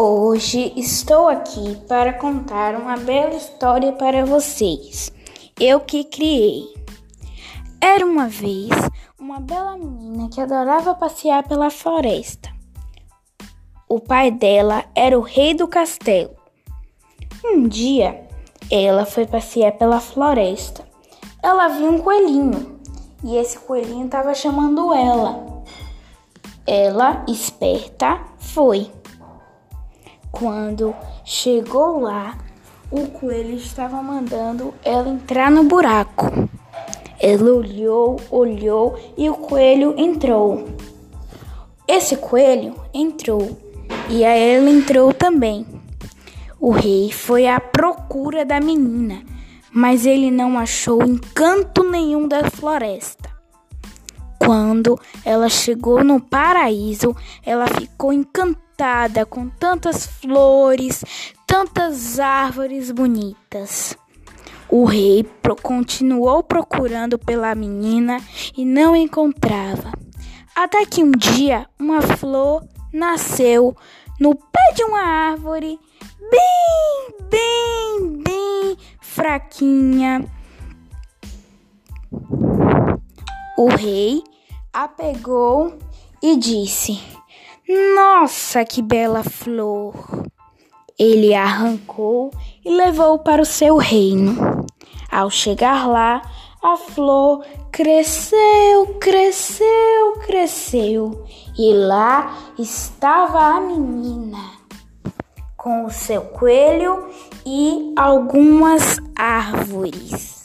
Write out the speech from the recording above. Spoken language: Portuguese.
Hoje estou aqui para contar uma bela história para vocês. Eu que criei. Era uma vez uma bela menina que adorava passear pela floresta. O pai dela era o rei do castelo. Um dia, ela foi passear pela floresta. Ela viu um coelhinho e esse coelhinho estava chamando ela. Ela, esperta, foi. Quando chegou lá, o coelho estava mandando ela entrar no buraco. Ela olhou, olhou e o coelho entrou. Esse coelho entrou e a ela entrou também. O rei foi à procura da menina, mas ele não achou encanto nenhum da floresta. Quando ela chegou no paraíso, ela ficou encantada com tantas flores, tantas árvores bonitas. O rei pro continuou procurando pela menina e não encontrava. Até que um dia uma flor nasceu no pé de uma árvore, bem, bem, bem fraquinha. O rei a pegou e disse: Nossa, que bela flor! Ele a arrancou e levou para o seu reino. Ao chegar lá, a flor cresceu, cresceu, cresceu e lá estava a menina com o seu coelho e algumas árvores.